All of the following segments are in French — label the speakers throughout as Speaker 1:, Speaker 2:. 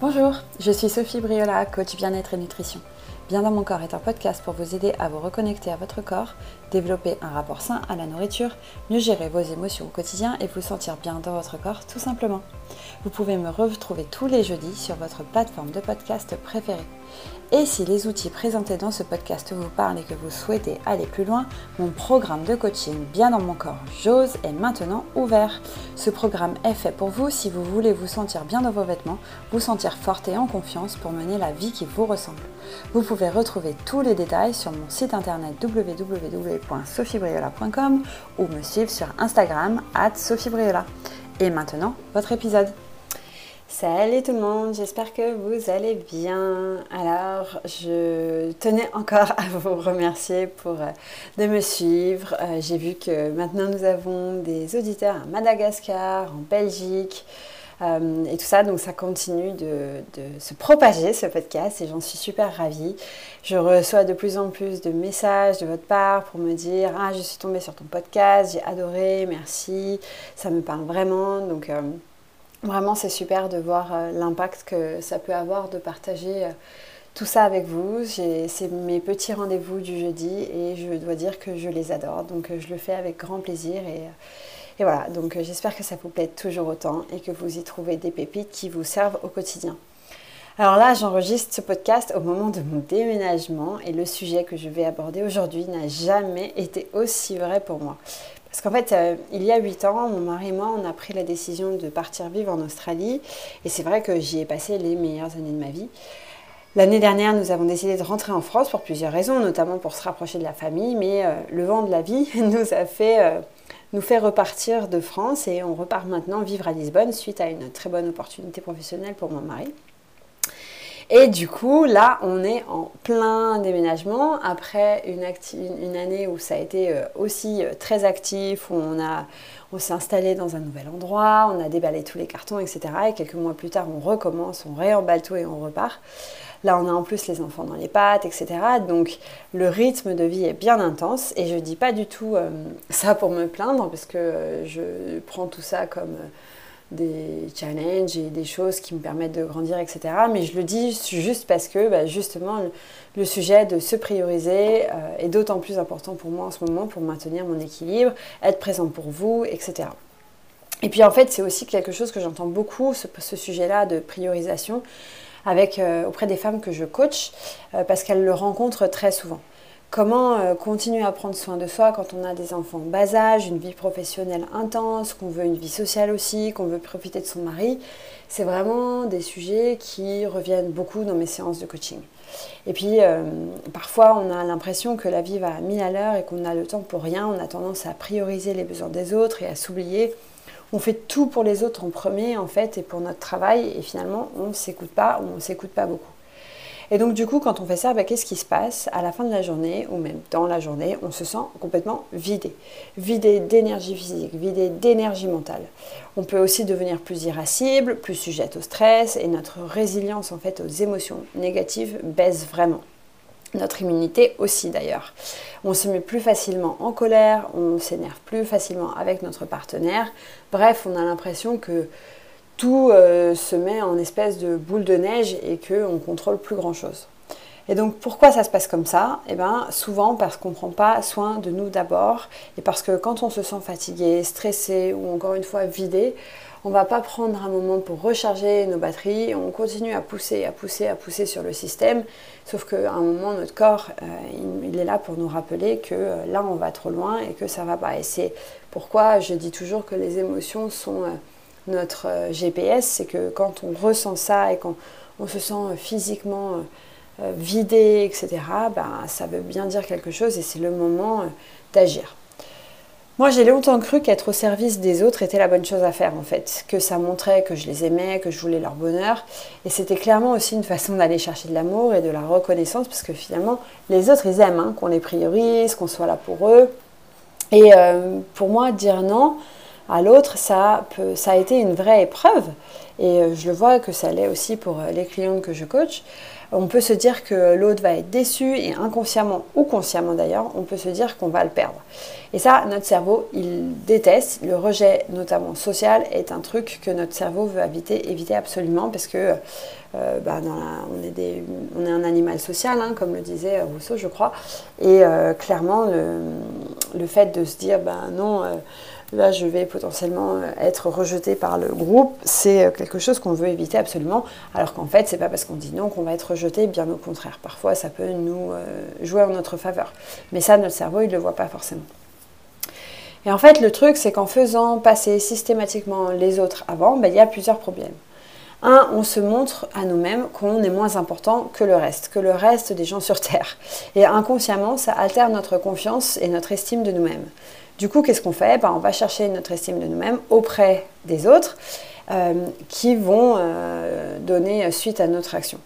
Speaker 1: Bonjour, je suis Sophie Briola, coach bien-être et nutrition. Bien dans mon corps est un podcast pour vous aider à vous reconnecter à votre corps, développer un rapport sain à la nourriture, mieux gérer vos émotions au quotidien et vous sentir bien dans votre corps tout simplement. Vous pouvez me retrouver tous les jeudis sur votre plateforme de podcast préférée. Et si les outils présentés dans ce podcast vous parlent et que vous souhaitez aller plus loin, mon programme de coaching Bien dans mon corps, j'ose est maintenant ouvert. Ce programme est fait pour vous si vous voulez vous sentir bien dans vos vêtements, vous sentir forte et en confiance pour mener la vie qui vous ressemble. Vous pouvez retrouver tous les détails sur mon site internet www.sophiebriola.com ou me suivre sur Instagram at sophiebriola. Et maintenant, votre épisode. Salut tout le monde, j'espère que vous allez bien. Alors, je tenais encore à vous remercier pour euh, de me suivre. Euh, j'ai vu que maintenant nous avons des auditeurs à Madagascar, en Belgique. Euh, et tout ça, donc ça continue de, se propager ce podcast et j'en suis super ravie. Je reçois de plus en plus de messages de votre part pour me dire Ah, je suis tombée sur ton podcast, j'ai adoré, merci, ça me parle vraiment. Donc, Vraiment, c'est super de voir euh, l'impact que ça peut avoir de partager euh, tout ça avec vous. C'est mes petits rendez-vous du jeudi et je dois dire que je les adore. Donc euh, je le fais avec grand plaisir et, et voilà. Donc j'espère que ça vous plaît toujours autant et que vous y trouvez des pépites qui vous servent au quotidien. Alors là, j'enregistre ce podcast au moment de mon déménagement et le sujet que je vais aborder aujourd'hui n'a jamais été aussi vrai pour moi. Parce qu'en fait, euh, il y a 8 ans, mon mari et moi, on a pris la décision de partir vivre en Australie. Et c'est vrai que j'y ai passé les meilleures années de ma vie. L'année dernière, nous avons décidé de rentrer en France pour plusieurs raisons, notamment pour se rapprocher de la famille. Mais euh, le vent de la vie nous a fait, euh, nous fait repartir de France et on repart maintenant vivre à Lisbonne suite à une très bonne opportunité professionnelle pour mon mari. Et du coup, là, on est en plein déménagement après une, année où ça a été euh, aussi euh, très actif, où on, on s'est installé dans un nouvel endroit, on a déballé tous les cartons, etc. Et quelques mois plus tard, on recommence, on réemballe tout et on repart. Là, on a en plus les enfants dans les pattes, etc. Donc, le rythme de vie est bien intense. Et je dis pas du tout euh, ça pour me plaindre, parce que je prends tout ça comme des challenges et des choses qui me permettent de grandir, etc. Mais je le dis juste parce que bah, justement le, sujet de se prioriser euh, est d'autant plus important pour moi en ce moment pour maintenir mon équilibre, être présent pour vous, etc. Et puis en fait c'est aussi quelque chose que j'entends beaucoup, ce, sujet-là de priorisation euh, auprès des femmes que je coach, euh, parce qu'elles le rencontrent très souvent. Comment euh, continuer à prendre soin de soi quand on a des enfants bas âge, une vie professionnelle intense, qu'on veut une vie sociale aussi, qu'on veut profiter de son mari? C'est vraiment des sujets qui reviennent beaucoup dans mes séances de coaching. Et puis, euh, parfois, on a l'impression que la vie va à mille à l'heure et qu'on a le temps pour rien. On a tendance à prioriser les besoins des autres et à s'oublier. On fait tout pour les autres en premier, en fait, et pour notre travail. Et finalement, on ne s'écoute pas ou on ne s'écoute pas beaucoup. Et donc du coup, quand on fait ça, bah, qu'est-ce qui se passe À la fin de la journée, ou même dans la journée, on se sent complètement vidé. Vidé d'énergie physique, vidé d'énergie mentale. On peut aussi devenir plus irascible, plus sujette au stress, et notre résilience en fait aux émotions négatives baisse vraiment. Notre immunité aussi d'ailleurs. On se met plus facilement en colère, on s'énerve plus facilement avec notre partenaire. Bref, on a l'impression que tout euh, se met en espèce de boule de neige et qu'on contrôle plus grand chose. Et donc pourquoi ça se passe comme ça? Eh bien souvent parce qu'on ne prend pas soin de nous d'abord et parce que quand on se sent fatigué, stressé ou encore une fois vidé, on ne va pas prendre un moment pour recharger nos batteries, on continue à pousser, à pousser, à pousser sur le système, sauf qu'à un moment notre corps, euh, il, est là pour nous rappeler que euh, là on va trop loin et que ça va pas. Et c'est pourquoi je dis toujours que les émotions sont notre euh, GPS, c'est que quand on ressent ça et quand on se sent euh, physiquement euh, vidé, etc., ben, ça veut bien dire quelque chose et c'est le moment d'agir. Moi, j'ai longtemps cru qu'être au service des autres était la bonne chose à faire, en fait. Que ça montrait que je les aimais, que je voulais leur bonheur. Et c'était clairement aussi une façon d'aller chercher de l'amour et de la reconnaissance, parce que finalement, les autres, ils aiment hein, qu'on les priorise, qu'on soit là pour eux. Et pour moi, dire non, à l'autre, ça, a été une vraie épreuve. Et euh, je le vois que ça l'est aussi pour euh, les clientes que je coach. On peut se dire que l'autre va être déçu et inconsciemment ou consciemment d'ailleurs, on peut se dire qu'on va le perdre. Et ça, notre cerveau, il déteste. Le rejet, notamment social, est un truc que notre cerveau veut éviter, absolument parce que euh, bah, on, est un animal social, hein, comme le disait Rousseau, je crois. Et clairement, le, le, fait de se dire, ben non, là je vais potentiellement euh, être rejeté par le groupe, c'est euh, quelque chose qu'on veut éviter absolument, alors qu'en fait c'est pas parce qu'on dit non qu'on va être rejeté, bien au contraire. Parfois ça peut nous euh, jouer en notre faveur. Mais ça, notre cerveau, il ne le voit pas forcément. Et en fait, le truc, c'est qu'en faisant passer systématiquement les autres avant, ben, il y a plusieurs problèmes. Un, on se montre à nous-mêmes qu'on est moins important que le reste, que le reste des gens sur Terre. Et inconsciemment, ça altère notre confiance et notre estime de nous-mêmes. Du coup, qu'est-ce qu'on fait? Ben, On va chercher notre estime de nous-mêmes auprès des autres euh, qui vont euh, donner suite à notre action.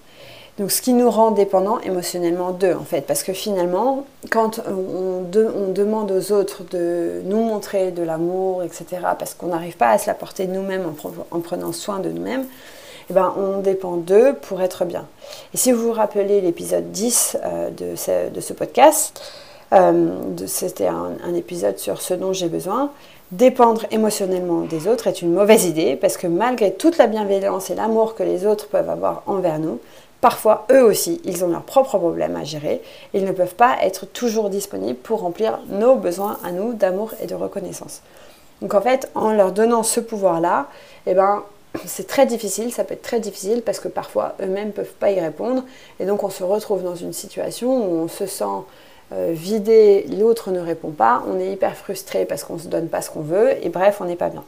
Speaker 1: Donc, ce qui nous rend dépendants émotionnellement d'eux, en fait, parce que finalement, quand on, demande aux autres de nous montrer de l'amour, etc., parce qu'on n'arrive pas à se l'apporter nous-mêmes en, prenant soin de nous-mêmes, eh ben, on dépend d'eux pour être bien. Et si vous vous rappelez l'épisode 10 euh, de, ce, podcast, euh, c'était un, épisode sur ce dont j'ai besoin. Dépendre émotionnellement des autres est une mauvaise idée parce que malgré toute la bienveillance et l'amour que les autres peuvent avoir envers nous, parfois eux aussi, ils ont leurs propres problèmes à gérer. Ils ne peuvent pas être toujours disponibles pour remplir nos besoins à nous d'amour et de reconnaissance. Donc en fait, en leur donnant ce pouvoir-là, eh ben, c'est très difficile, ça peut être très difficile parce que parfois eux-mêmes ne peuvent pas y répondre et donc on se retrouve dans une situation où on se sent euh, vidé, l'autre ne répond pas, on est hyper frustré parce qu'on ne se donne pas ce qu'on veut, et bref, on n'est pas bien.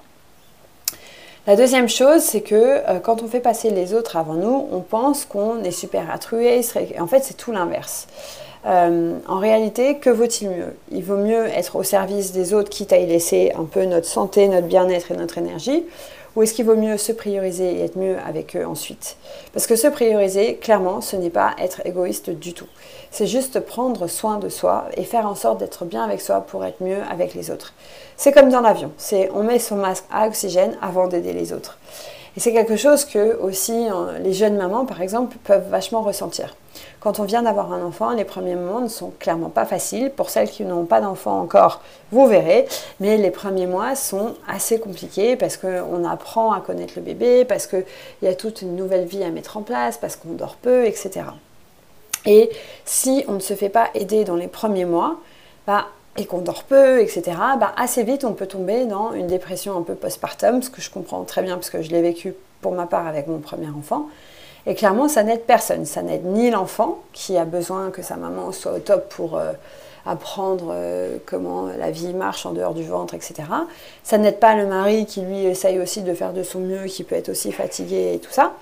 Speaker 1: La deuxième chose, c'est que euh, quand on fait passer les autres avant nous, on pense qu'on est super altruiste, en fait c'est tout l'inverse. Euh, en réalité, que vaut-il mieux? Il vaut mieux être au service des autres, quitte à y laisser un peu notre santé, notre bien-être et notre énergie, ou est-ce qu'il vaut mieux se prioriser et être mieux avec eux ensuite? Parce que se prioriser, clairement, ce n'est pas être égoïste du tout. C'est juste prendre soin de soi et faire en sorte d'être bien avec soi pour être mieux avec les autres. C'est comme dans l'avion, on met son masque à oxygène avant d'aider les autres. Et c'est quelque chose que aussi les jeunes mamans, par exemple, peuvent vachement ressentir. Quand on vient d'avoir un enfant, les premiers moments ne sont clairement pas faciles. Pour celles qui n'ont pas d'enfant encore, vous verrez. Mais les premiers mois sont assez compliqués parce qu'on apprend à connaître le bébé, parce qu'il y a toute une nouvelle vie à mettre en place, parce qu'on dort peu, etc. Et si on ne se fait pas aider dans les premiers mois, bah, et qu'on dort peu, etc., bah, assez vite on peut tomber dans une dépression un peu postpartum, ce que je comprends très bien parce que je l'ai vécu pour ma part avec mon premier enfant. Et clairement, ça n'aide personne. Ça n'aide ni l'enfant qui a besoin que sa maman soit au top pour euh, apprendre euh, comment la vie marche en dehors du ventre, etc. Ça n'aide pas le mari qui lui essaye aussi de faire de son mieux, qui peut être aussi fatigué et tout ça.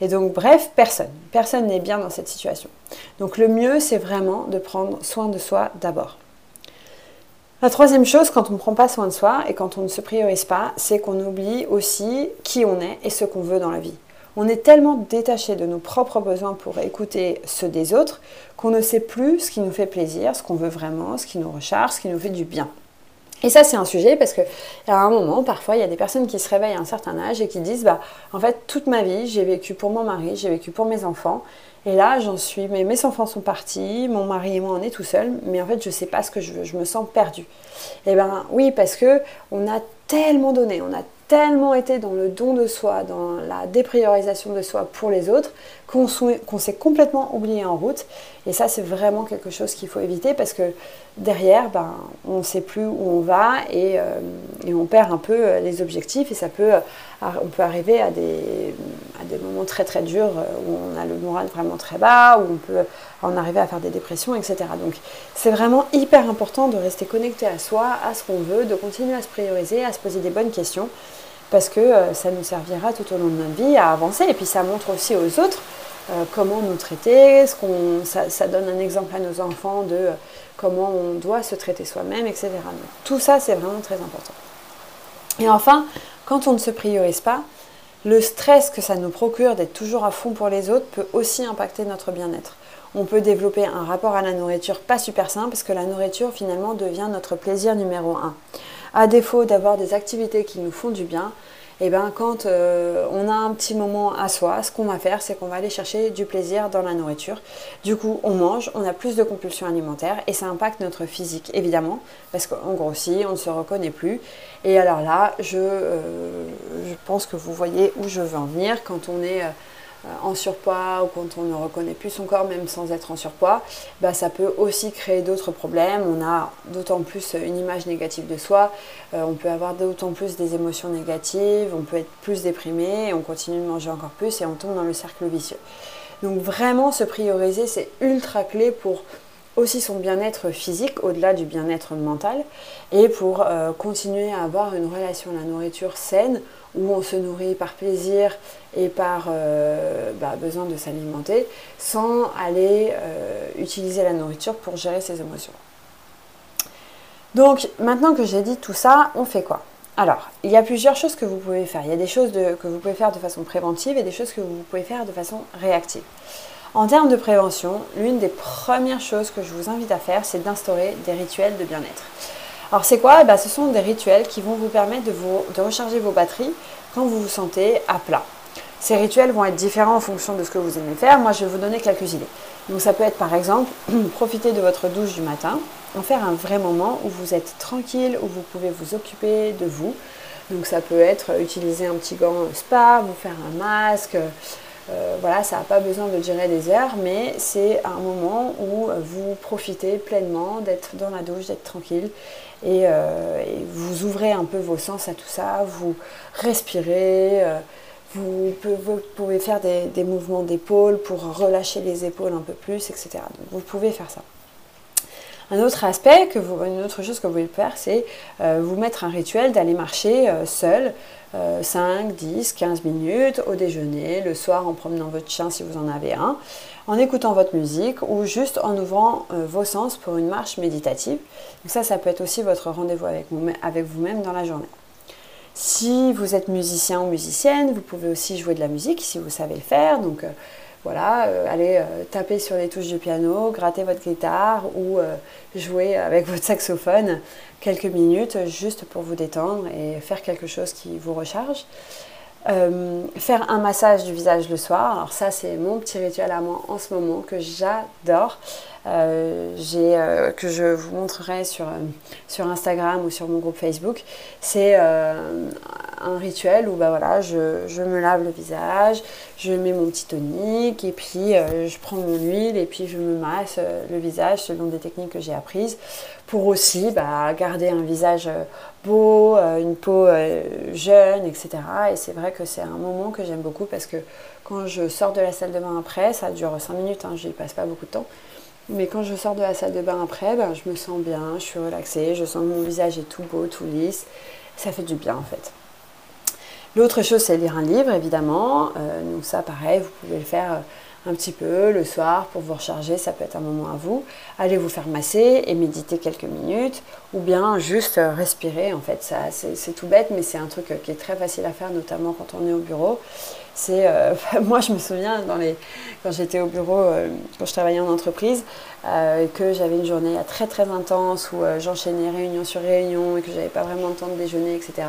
Speaker 1: Et donc, bref, personne. Personne n'est bien dans cette situation. Donc, le mieux, c'est vraiment de prendre soin de soi d'abord. La troisième chose, quand on ne prend pas soin de soi et quand on ne se priorise pas, c'est qu'on oublie aussi qui on est et ce qu'on veut dans la vie. On est tellement détaché de nos propres besoins pour écouter ceux des autres qu'on ne sait plus ce qui nous fait plaisir, ce qu'on veut vraiment, ce qui nous recharge, ce qui nous fait du bien. Et ça, c'est un sujet parce que à un moment, parfois, il y a des personnes qui se réveillent à un certain âge et qui disent, bah, en fait, toute ma vie, j'ai vécu pour mon mari, j'ai vécu pour mes enfants, et là, j'en suis, mais mes enfants sont partis, mon mari et moi, on est tout seuls, mais en fait, je ne sais pas ce que je veux, je me sens perdue. Eh ben oui, parce que on a tellement donné, on a tellement été dans le don de soi, dans la dépriorisation de soi pour les autres, qu'on s'est complètement oublié en route. Et ça, c'est vraiment quelque chose qu'il faut éviter parce que derrière, ben, on ne sait plus où on va et, euh, on perd un peu euh, les objectifs et ça peut, euh, on peut arriver à des moments très très durs où on a le moral vraiment très bas, où on peut en arriver à faire des dépressions, etc. Donc c'est vraiment hyper important de rester connecté à soi, à ce qu'on veut, de continuer à se prioriser, à se poser des bonnes questions parce que euh, ça nous servira tout au long de notre vie à avancer. Et puis ça montre aussi aux autres euh, comment nous traiter, ce ça, donne un exemple à nos enfants de euh, comment on doit se traiter soi-même, etc. tout ça, c'est vraiment très important. Et enfin, quand on ne se priorise pas, le stress que ça nous procure d'être toujours à fond pour les autres peut aussi impacter notre bien-être. On peut développer un rapport à la nourriture pas super simple parce que la nourriture finalement devient notre plaisir numéro un. À défaut d'avoir des activités qui nous font du bien, et eh ben quand euh, on a un petit moment à soi, ce qu'on va faire, c'est qu'on va aller chercher du plaisir dans la nourriture. Du coup, on mange, on a plus de compulsions alimentaires et ça impacte notre physique, évidemment, parce qu'on grossit, on ne se reconnaît plus. Et alors là, je, euh, je pense que vous voyez où je veux en venir quand on est... Euh, en surpoids ou quand on ne reconnaît plus son corps même sans être en surpoids, bah, ça peut aussi créer d'autres problèmes. On a d'autant plus une image négative de soi, euh, on peut avoir d'autant plus des émotions négatives, on peut être plus déprimé, on continue de manger encore plus et on tombe dans le cercle vicieux. Donc vraiment se prioriser, c'est ultra clé pour aussi son bien-être physique au-delà du bien-être mental et pour euh, continuer à avoir une relation à la nourriture saine où on se nourrit par plaisir et par euh, bah, besoin de s'alimenter sans aller euh, utiliser la nourriture pour gérer ses émotions. Donc maintenant que j'ai dit tout ça, on fait quoi? Alors, il y a plusieurs choses que vous pouvez faire. Il y a des choses que vous pouvez faire de façon préventive et des choses que vous pouvez faire de façon réactive. En termes de prévention, l'une des premières choses que je vous invite à faire, c'est d'instaurer des rituels de bien-être. Alors c'est quoi? Bah, Ce sont des rituels qui vont vous permettre de recharger vos batteries quand vous vous sentez à plat. Ces rituels vont être différents en fonction de ce que vous aimez faire. Moi, je vais vous donner quelques idées. Donc ça peut être par exemple profiter de votre douche du matin, en faire un vrai moment où vous êtes tranquille, où vous pouvez vous occuper de vous. Donc ça peut être utiliser un petit gant spa, vous faire un masque, euh, voilà, ça n'a pas besoin de durer des heures, mais c'est un moment où vous profitez pleinement d'être dans la douche, d'être tranquille, et, euh, vous ouvrez un peu vos sens à tout ça, vous respirez, euh, vous, pouvez, faire des, mouvements d'épaule pour relâcher les épaules un peu plus, etc. Vous pouvez faire ça. Un autre aspect, une autre chose que vous pouvez faire, c'est vous mettre un rituel d'aller marcher seul 5, 10, 15 minutes au déjeuner, le soir en promenant votre chien si vous en avez un, en écoutant votre musique ou juste en ouvrant euh, vos sens pour une marche méditative. Donc ça, ça peut être aussi votre rendez-vous avec, vous-même dans la journée. Si vous êtes musicien ou musicienne, vous pouvez aussi jouer de la musique si vous savez le faire. Donc euh, voilà, euh, allez taper sur les touches du piano, gratter votre guitare ou jouer avec votre saxophone quelques minutes juste pour vous détendre et faire quelque chose qui vous recharge. Euh, faire un massage du visage le soir, alors ça c'est mon petit rituel à moi en ce moment que j'adore. Euh, euh, que je vous montrerai sur, sur Instagram ou sur mon groupe Facebook. C'est un rituel où bah, voilà, je, je, me lave le visage, je mets mon petit tonique et puis je prends mon huile et puis je me masse le visage selon des techniques que j'ai apprises pour aussi bah, garder un visage beau, une peau jeune, etc. Et c'est vrai que c'est un moment que j'aime beaucoup parce que quand je sors de la salle de bain après, ça dure 5 minutes, hein, je n'y passe pas beaucoup de temps. Mais quand je sors de la salle de bain après, ben, je me sens bien, je suis relaxée, je sens que mon visage est tout beau, tout lisse. Ça fait du bien en fait. L'autre chose, c'est lire un livre, évidemment. Euh, donc ça, pareil, vous pouvez le faire euh, un petit peu le soir pour vous recharger, ça peut être un moment à vous. Allez vous faire masser et méditer quelques minutes, ou bien juste euh, respirer. En fait, c'est tout bête, mais c'est un truc qui est très facile à faire, notamment quand on est au bureau. C'est, euh, moi, je me souviens quand j'étais au bureau, euh, quand je travaillais en entreprise, euh, que j'avais une journée très très intense où j'enchaînais réunion sur réunion et que j'avais pas vraiment le temps de déjeuner, etc.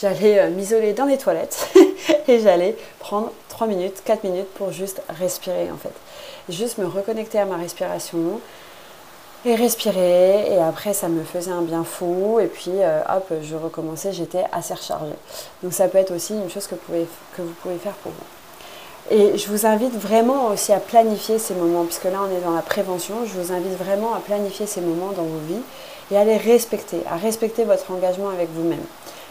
Speaker 1: J'allais m'isoler dans les toilettes et j'allais prendre 3 minutes, 4 minutes pour juste respirer en fait. Juste me reconnecter à ma respiration, et respirer. Et après, ça me faisait un bien fou. Et puis, euh, hop, je recommençais, j'étais assez rechargée. Donc, ça peut être aussi une chose que vous pouvez, que vous pouvez faire pour vous. Et je vous invite vraiment aussi à planifier ces moments, puisque là, on est dans la prévention. Je vous invite vraiment à planifier ces moments dans vos vies et à les respecter, à respecter votre engagement avec vous-même.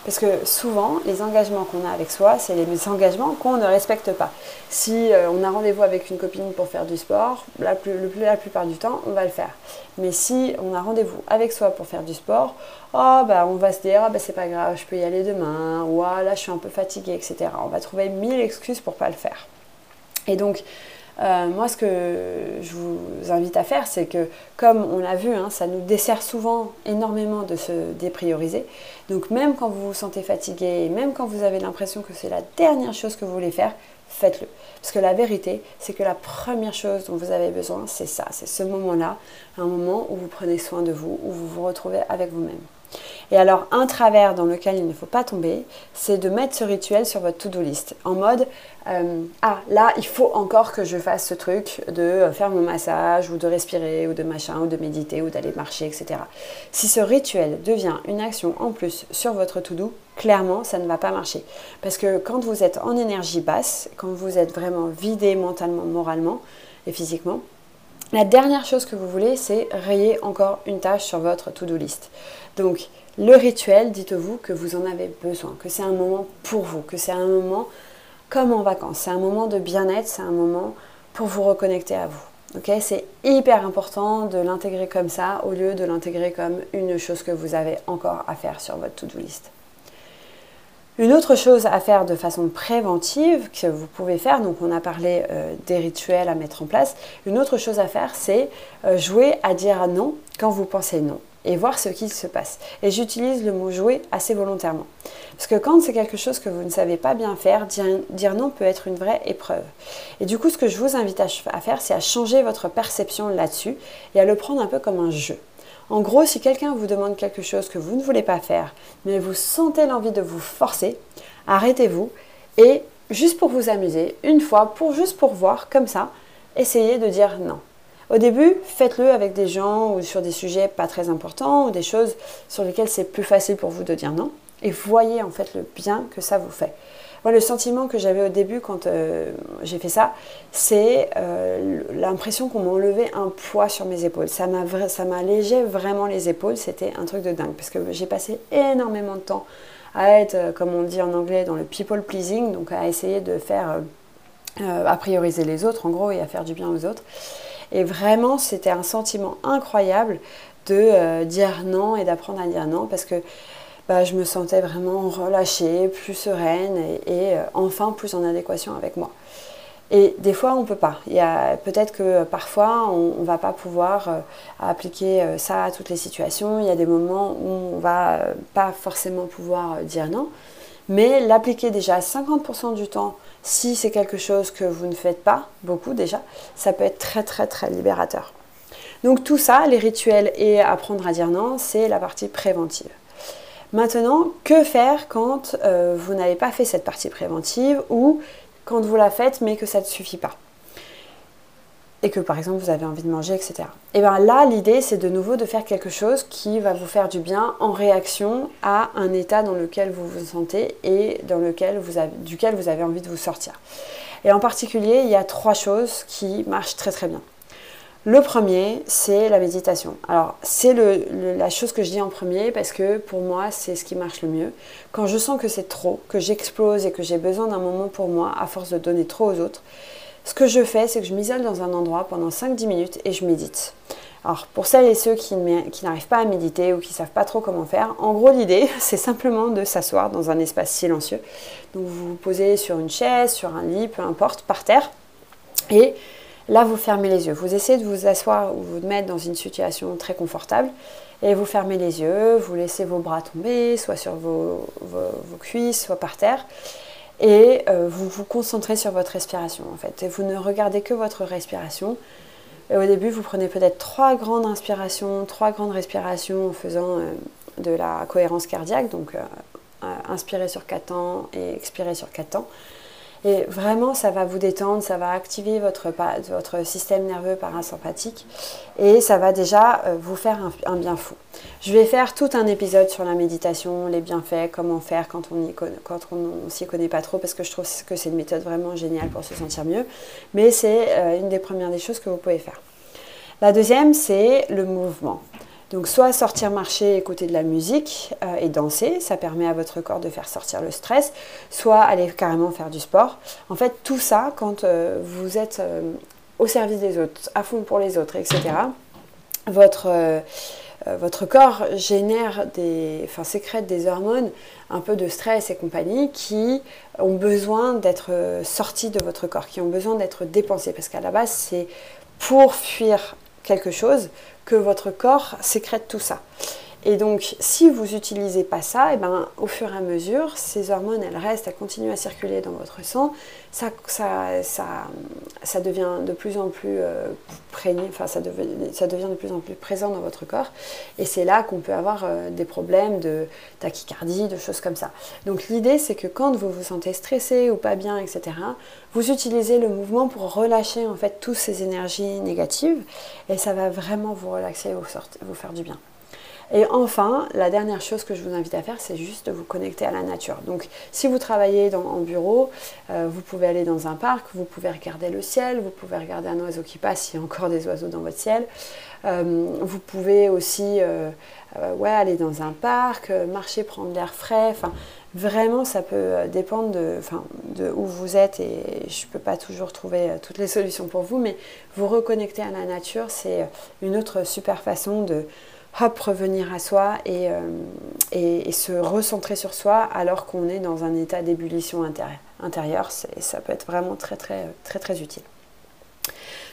Speaker 1: Parce que souvent, les engagements qu'on a avec soi, c'est les engagements qu'on ne respecte pas. Si euh, on a rendez-vous avec une copine pour faire du sport, la, la plupart du temps, on va le faire. Mais si on a rendez-vous avec soi pour faire du sport, oh, bah, on va se dire, oh, bah, c'est pas grave, je peux y aller demain, ou ah, là, je suis un peu fatiguée, etc. On va trouver mille excuses pour pas le faire. Et donc, euh, moi, ce que je vous invite à faire, c'est que, comme on l'a vu, hein, ça nous dessert souvent énormément de se déprioriser. Donc, même quand vous vous sentez fatigué, même quand vous avez l'impression que c'est la dernière chose que vous voulez faire, faites-le. Parce que la vérité, c'est que la première chose dont vous avez besoin, c'est ça, c'est ce moment-là, un moment où vous prenez soin de vous, où vous vous retrouvez avec vous-même. Et alors, un travers dans lequel il ne faut pas tomber, c'est de mettre ce rituel sur votre to-do list. En mode, euh, ah, là, il faut encore que je fasse ce truc de faire mon massage, ou de respirer, ou de machin, ou de méditer, ou d'aller marcher, etc. Si ce rituel devient une action en plus sur votre to-do, clairement, ça ne va pas marcher. Parce que quand vous êtes en énergie basse, quand vous êtes vraiment vidé mentalement, moralement et physiquement, la dernière chose que vous voulez, c'est rayer encore une tâche sur votre to-do list. Donc, le rituel, dites-vous que vous en avez besoin, que c'est un moment pour vous, que c'est un moment comme en vacances, c'est un moment de bien-être, c'est un moment pour vous reconnecter à vous. C'est hyper important de l'intégrer comme ça au lieu de l'intégrer comme une chose que vous avez encore à faire sur votre to-do list. Une autre chose à faire de façon préventive que vous pouvez faire, donc on a parlé euh, des rituels à mettre en place, une autre chose à faire c'est euh, jouer à dire non quand vous pensez non et voir ce qui se passe. Et j'utilise le mot jouer assez volontairement. Parce que quand c'est quelque chose que vous ne savez pas bien faire, dire, non peut être une vraie épreuve. Et du coup, ce que je vous invite à, à faire, c'est à changer votre perception là-dessus et à le prendre un peu comme un jeu. En gros, si quelqu'un vous demande quelque chose que vous ne voulez pas faire, mais vous sentez l'envie de vous forcer, arrêtez-vous et juste pour vous amuser, une fois, pour juste pour voir, comme ça, essayez de dire non. Au début, faites-le avec des gens ou sur des sujets pas très importants ou des choses sur lesquelles c'est plus facile pour vous de dire non. Et voyez en fait le bien que ça vous fait. Moi, le sentiment que j'avais au début quand euh, j'ai fait ça, c'est euh, l'impression qu'on m'enlevait un poids sur mes épaules. Ça m'allégeait vraiment les épaules. C'était un truc de dingue parce que j'ai passé énormément de temps à être, euh, comme on dit en anglais, dans le people pleasing, donc à essayer de faire, à prioriser les autres en gros et à faire du bien aux autres. Et vraiment, c'était un sentiment incroyable de euh, dire non et d'apprendre à dire non parce que bah, je me sentais vraiment relâchée, plus sereine et, euh, enfin plus en adéquation avec moi. Et des fois, on ne peut pas. Peut-être que parfois, on ne va pas pouvoir euh, appliquer ça à toutes les situations. Il y a des moments où on ne va pas forcément pouvoir dire non. Mais l'appliquer déjà 50% du temps si c'est quelque chose que vous ne faites pas, beaucoup déjà, ça peut être très très très libérateur. Donc tout ça, les rituels et apprendre à dire non, c'est la partie préventive. Maintenant, que faire quand euh, vous n'avez pas fait cette partie préventive ou quand vous la faites mais que ça ne suffit pas? Et que par exemple vous avez envie de manger, etc. Et bien là, l'idée c'est de nouveau de faire quelque chose qui va vous faire du bien en réaction à un état dans lequel vous vous sentez et dans lequel vous avez, duquel vous avez envie de vous sortir. Et en particulier, il y a trois choses qui marchent très très bien. Le premier, c'est la méditation. Alors, c'est la chose que je dis en premier parce que pour moi, c'est ce qui marche le mieux. Quand je sens que c'est trop, que j'explose et que j'ai besoin d'un moment pour moi, à force de donner trop aux autres, ce que je fais, c'est que je m'isole dans un endroit pendant 5-10 minutes et je médite. Alors pour celles et ceux qui, n'arrivent pas à méditer ou qui ne savent pas trop comment faire, en gros l'idée c'est simplement de s'asseoir dans un espace silencieux. Donc vous vous posez sur une chaise, sur un lit, peu importe, par terre. Et là vous fermez les yeux. Vous essayez de vous asseoir ou vous mettre dans une situation très confortable. Et vous fermez les yeux, vous laissez vos bras tomber, soit sur vos cuisses, soit par terre et euh, vous vous concentrez sur votre respiration en fait. Et vous ne regardez que votre respiration. Au début, vous prenez peut-être trois grandes inspirations, trois grandes respirations en faisant euh, de la cohérence cardiaque, donc euh, inspirer sur 4 temps et expirer sur 4 temps. Et vraiment, ça va vous détendre, ça va activer votre, votre système nerveux parasympathique et ça va déjà euh, vous faire un, bien fou. Je vais faire tout un épisode sur la méditation, les bienfaits, comment faire quand on ne s'y connaît pas trop, parce que je trouve que c'est une méthode vraiment géniale pour se sentir mieux. Mais c'est euh, une des premières des choses que vous pouvez faire. La deuxième, c'est le mouvement. Donc soit sortir marcher, écouter de la musique euh, et danser, ça permet à votre corps de faire sortir le stress, soit aller carrément faire du sport. En fait, tout ça, quand euh, vous êtes euh, au service des autres, à fond pour les autres, etc., votre, votre corps génère des, enfin sécrète des hormones, un peu de stress et compagnie, qui ont besoin d'être sortis de votre corps, qui ont besoin d'être dépensés, parce qu'à la base, c'est pour fuir quelque chose que votre corps sécrète tout ça. Et donc, si vous n'utilisez pas ça, et eh ben, au fur et à mesure, ces hormones, elles restent, elles continuent à circuler dans votre sang. Ça, ça, ça, ça devient de plus en plus euh, prégné, enfin, ça, ça devient de plus en plus présent dans votre corps. Et c'est là qu'on peut avoir euh, des problèmes de tachycardie, de choses comme ça. Donc, l'idée, c'est que quand vous vous sentez stressé ou pas bien, etc., vous utilisez le mouvement pour relâcher en fait toutes ces énergies négatives. Et ça va vraiment vous relaxer et vous faire du bien. Et enfin, la dernière chose que je vous invite à faire, c'est juste de vous connecter à la nature. Donc, si vous travaillez en bureau, euh, vous pouvez aller dans un parc, vous pouvez regarder le ciel, vous pouvez regarder un oiseau qui passe, s'il y a encore des oiseaux dans votre ciel. Euh, vous pouvez aussi euh, ouais, aller dans un parc, marcher, prendre l'air frais. Enfin, vraiment, ça peut dépendre de, de où vous êtes et je ne peux pas toujours trouver toutes les solutions pour vous, mais vous reconnecter à la nature, c'est une autre super façon de hop, revenir à soi euh, et, se recentrer sur soi alors qu'on est dans un état d'ébullition intérieure. ça peut être vraiment très très très très utile.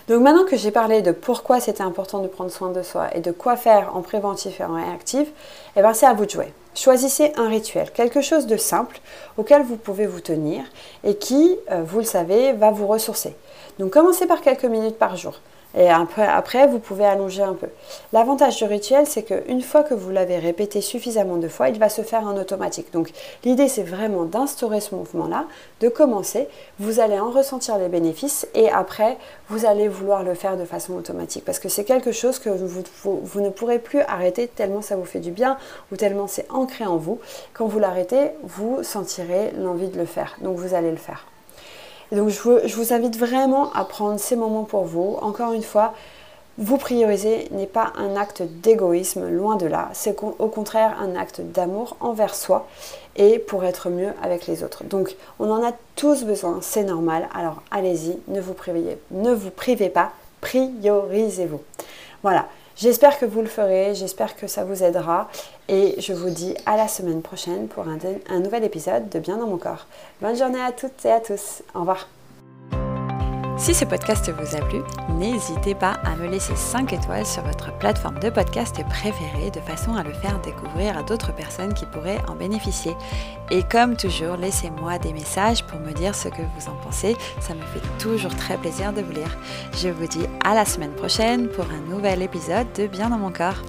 Speaker 1: Donc maintenant que j'ai parlé de pourquoi c'était important de prendre soin de soi et de quoi faire en préventif et en réactif, eh ben c'est à vous de jouer. Choisissez un rituel, quelque chose de simple auquel vous pouvez vous tenir et qui, euh, vous le savez, va vous ressourcer. Donc commencez par quelques minutes par jour. Et après, vous pouvez allonger un peu. L'avantage du rituel, c'est qu'une fois que vous l'avez répété suffisamment de fois, il va se faire en automatique. Donc l'idée, c'est vraiment d'instaurer ce mouvement-là, de commencer. Vous allez en ressentir les bénéfices et après, vous allez vouloir le faire de façon automatique. Parce que c'est quelque chose que vous, vous, ne pourrez plus arrêter tellement ça vous fait du bien ou tellement c'est ancré en vous. Quand vous l'arrêtez, vous sentirez l'envie de le faire. Donc vous allez le faire donc je vous, invite vraiment à prendre ces moments pour vous. Encore une fois, vous prioriser n'est pas un acte d'égoïsme, loin de là. C'est au contraire un acte d'amour envers soi et pour être mieux avec les autres. Donc on en a tous besoin, c'est normal. Alors allez-y, ne vous privez, pas, priorisez-vous. Voilà. J'espère que vous le ferez, j'espère que ça vous aidera et je vous dis à la semaine prochaine pour un, nouvel épisode de Bien dans mon corps. Bonne journée à toutes et à tous. Au revoir.
Speaker 2: Si ce podcast vous a plu, n'hésitez pas à me laisser 5 étoiles sur votre plateforme de podcast préférée de façon à le faire découvrir à d'autres personnes qui pourraient en bénéficier. Et comme toujours, laissez-moi des messages pour me dire ce que vous en pensez. Ça me fait toujours très plaisir de vous lire. Je vous dis à la semaine prochaine pour un nouvel épisode de Bien dans mon corps.